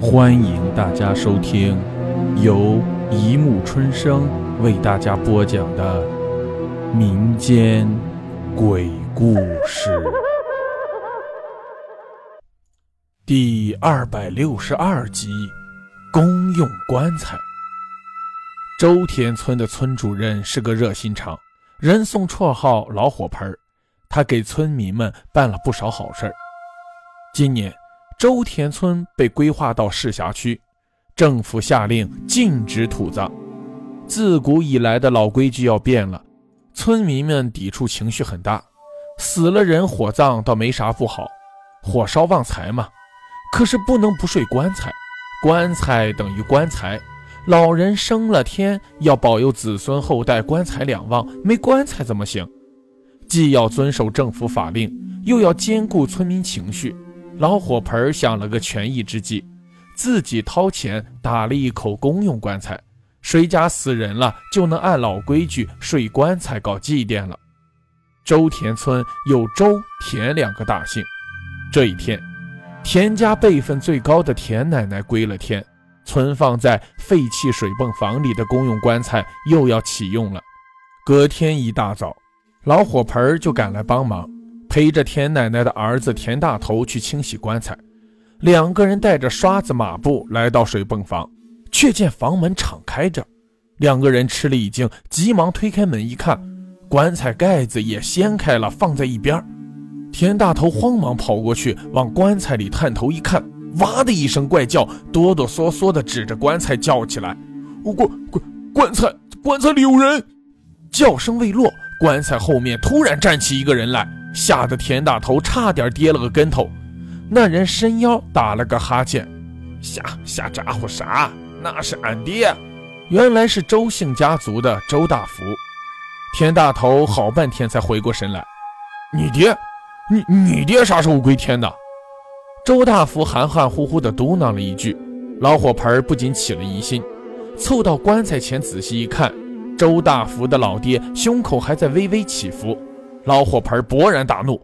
欢迎大家收听由一木春生为大家播讲的民间鬼故事第二百六十二集：公用棺材。周田村的村主任是个热心肠，人送绰号“老火盆他给村民们办了不少好事今年。周田村被规划到市辖区，政府下令禁止土葬。自古以来的老规矩要变了，村民们抵触情绪很大。死了人火葬倒没啥不好，火烧旺财嘛。可是不能不睡棺材，棺材等于棺材。老人升了天，要保佑子孙后代棺材两旺，没棺材怎么行？既要遵守政府法令，又要兼顾村民情绪。老火盆想了个权宜之计，自己掏钱打了一口公用棺材，谁家死人了，就能按老规矩睡棺材搞祭奠了。周田村有周田两个大姓，这一天，田家辈分最高的田奶奶归了天，存放在废弃水泵房里的公用棺材又要启用了。隔天一大早，老火盆就赶来帮忙。陪着田奶奶的儿子田大头去清洗棺材，两个人带着刷子、抹布来到水泵房，却见房门敞开着。两个人吃了一惊，急忙推开门一看，棺材盖子也掀开了，放在一边。田大头慌忙跑过去，往棺材里探头一看，哇的一声怪叫，哆哆嗦嗦地指着棺材叫起来：“棺棺棺材棺材里有人！”叫声未落，棺材后面突然站起一个人来。吓得田大头差点跌了个跟头，那人伸腰打了个哈欠，瞎瞎咋呼啥？那是俺爹，原来是周姓家族的周大福。田大头好半天才回过神来，你爹，你你爹啥时候归天的？周大福含含糊糊地嘟囔了一句，老火盆不禁起了疑心，凑到棺材前仔细一看，周大福的老爹胸口还在微微起伏。老火盆勃然大怒：“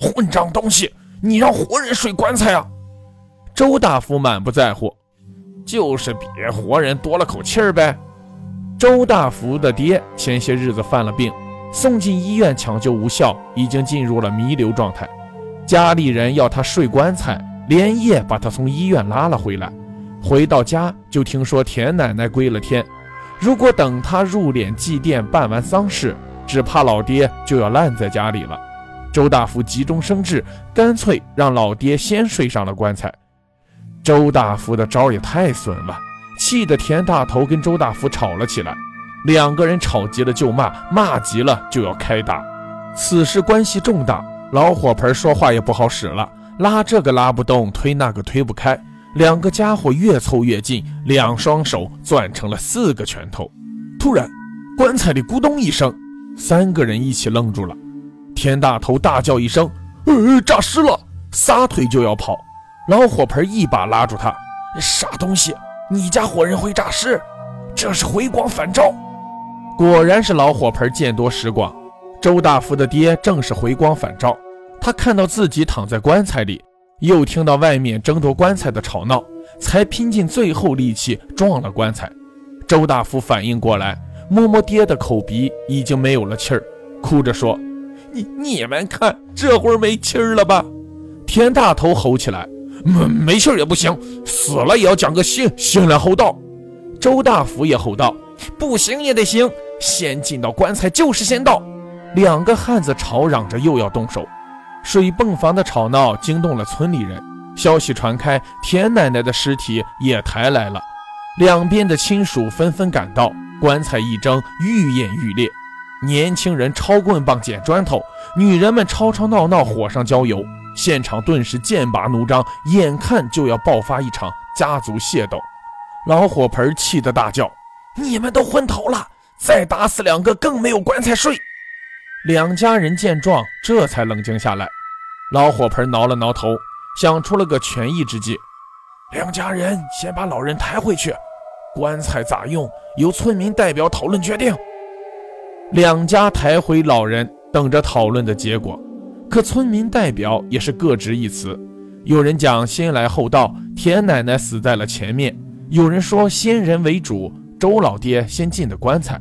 混账东西！你让活人睡棺材啊！”周大福满不在乎：“就是比活人多了口气儿呗。”周大福的爹前些日子犯了病，送进医院抢救无效，已经进入了弥留状态。家里人要他睡棺材，连夜把他从医院拉了回来。回到家就听说田奶奶归了天，如果等他入殓祭奠、办完丧事，只怕老爹就要烂在家里了。周大福急中生智，干脆让老爹先睡上了棺材。周大福的招也太损了，气得田大头跟周大福吵了起来。两个人吵急了就骂，骂急了就要开打。此事关系重大，老火盆说话也不好使了，拉这个拉不动，推那个推不开。两个家伙越凑越近，两双手攥成了四个拳头。突然，棺材里咕咚一声。三个人一起愣住了，田大头大叫一声：“呃，诈尸了！”撒腿就要跑，老火盆一把拉住他：“傻东西，你家伙人会诈尸？这是回光返照。”果然是老火盆见多识广，周大福的爹正是回光返照。他看到自己躺在棺材里，又听到外面争夺棺材的吵闹，才拼尽最后力气撞了棺材。周大福反应过来。摸摸爹的口鼻，已经没有了气儿，哭着说：“你你们看，这会儿没气儿了吧？”田大头吼起来：“没没气儿也不行，死了也要讲个先先来后到。”周大福也吼道：“不行也得行，先进到棺材就是先到。”两个汉子吵嚷着又要动手，水泵房的吵闹惊动了村里人，消息传开，田奶奶的尸体也抬来了，两边的亲属纷纷赶到。棺材一蒸，愈演愈烈。年轻人抄棍棒捡砖头，女人们吵吵闹闹，火上浇油。现场顿时剑拔弩张，眼看就要爆发一场家族械斗。老火盆气得大叫：“你们都昏头了！再打死两个，更没有棺材睡！”两家人见状，这才冷静下来。老火盆挠了挠头，想出了个权宜之计：“两家人先把老人抬回去。”棺材咋用，由村民代表讨论决定。两家抬回老人，等着讨论的结果。可村民代表也是各执一词，有人讲先来后到，田奶奶死在了前面；有人说先人为主，周老爹先进的棺材。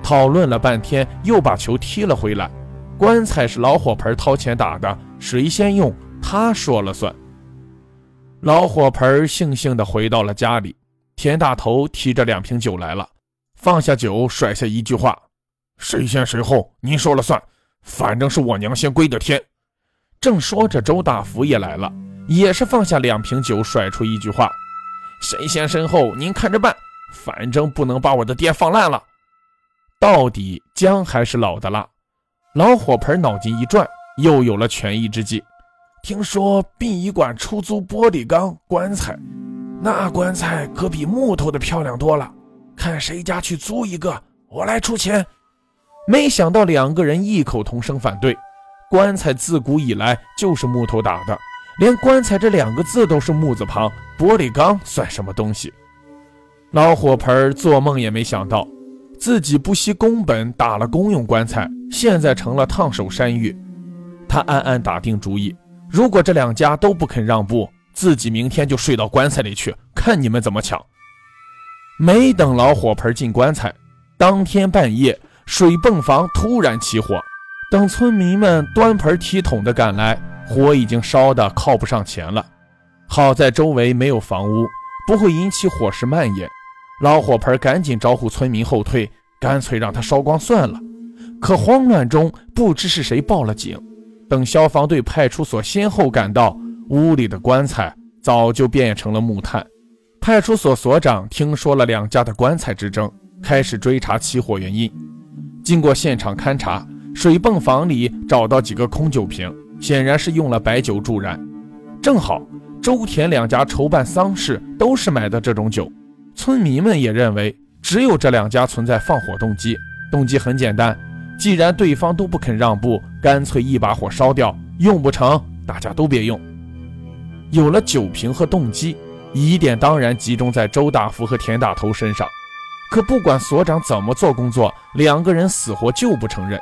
讨论了半天，又把球踢了回来。棺材是老火盆掏钱打的，谁先用，他说了算。老火盆悻悻地回到了家里，田大头提着两瓶酒来了，放下酒，甩下一句话：“谁先谁后，您说了算，反正是我娘先归的天。”正说着，周大福也来了，也是放下两瓶酒，甩出一句话：“谁先身后，您看着办，反正不能把我的爹放烂了。”到底姜还是老的辣。老火盆脑筋一转，又有了权宜之计。听说殡仪馆出租玻璃缸棺材，那棺材可比木头的漂亮多了。看谁家去租一个，我来出钱。没想到两个人异口同声反对。棺材自古以来就是木头打的，连棺材这两个字都是木字旁，玻璃缸算什么东西？老火盆做梦也没想到。自己不惜工本打了公用棺材，现在成了烫手山芋。他暗暗打定主意：如果这两家都不肯让步，自己明天就睡到棺材里去，看你们怎么抢。没等老火盆进棺材，当天半夜水泵房突然起火。等村民们端盆提桶的赶来，火已经烧得靠不上前了。好在周围没有房屋，不会引起火势蔓延。老火盆赶紧招呼村民后退，干脆让他烧光算了。可慌乱中，不知是谁报了警。等消防队、派出所先后赶到，屋里的棺材早就变成了木炭。派出所所长听说了两家的棺材之争，开始追查起火原因。经过现场勘查，水泵房里找到几个空酒瓶，显然是用了白酒助燃。正好周田两家筹办丧事，都是买的这种酒。村民们也认为，只有这两家存在放火动机。动机很简单，既然对方都不肯让步，干脆一把火烧掉，用不成，大家都别用。有了酒瓶和动机，疑点当然集中在周大福和田大头身上。可不管所长怎么做工作，两个人死活就不承认。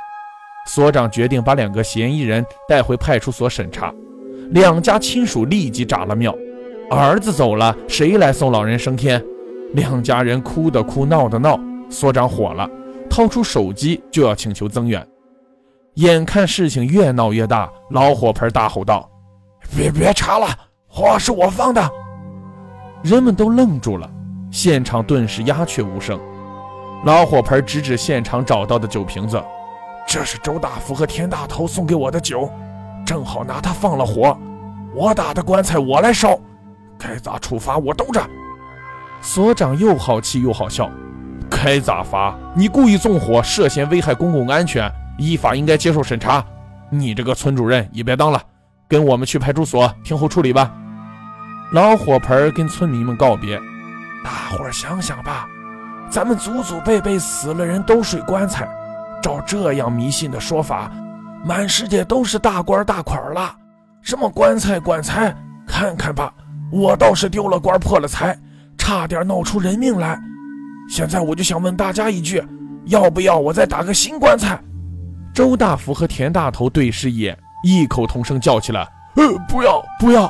所长决定把两个嫌疑人带回派出所审查。两家亲属立即炸了庙：儿子走了，谁来送老人升天？两家人哭的哭，闹的闹，所长火了，掏出手机就要请求增援。眼看事情越闹越大，老火盆大吼道：“别别查了，火是我放的！”人们都愣住了，现场顿时鸦雀无声。老火盆指指现场找到的酒瓶子：“这是周大福和田大头送给我的酒，正好拿它放了火。我打的棺材我来烧，该咋处罚我兜着。”所长又好气又好笑，该咋罚？你故意纵火，涉嫌危害公共安全，依法应该接受审查。你这个村主任也别当了，跟我们去派出所听候处理吧。老火盆跟村民们告别，大伙儿想想吧，咱们祖祖辈辈死了人都睡棺材，照这样迷信的说法，满世界都是大官大款了。什么棺材棺材，看看吧，我倒是丢了官破了财。差点闹出人命来，现在我就想问大家一句，要不要我再打个新棺材？周大福和田大头对视一眼，异口同声叫起来：“呃，不要，不要！”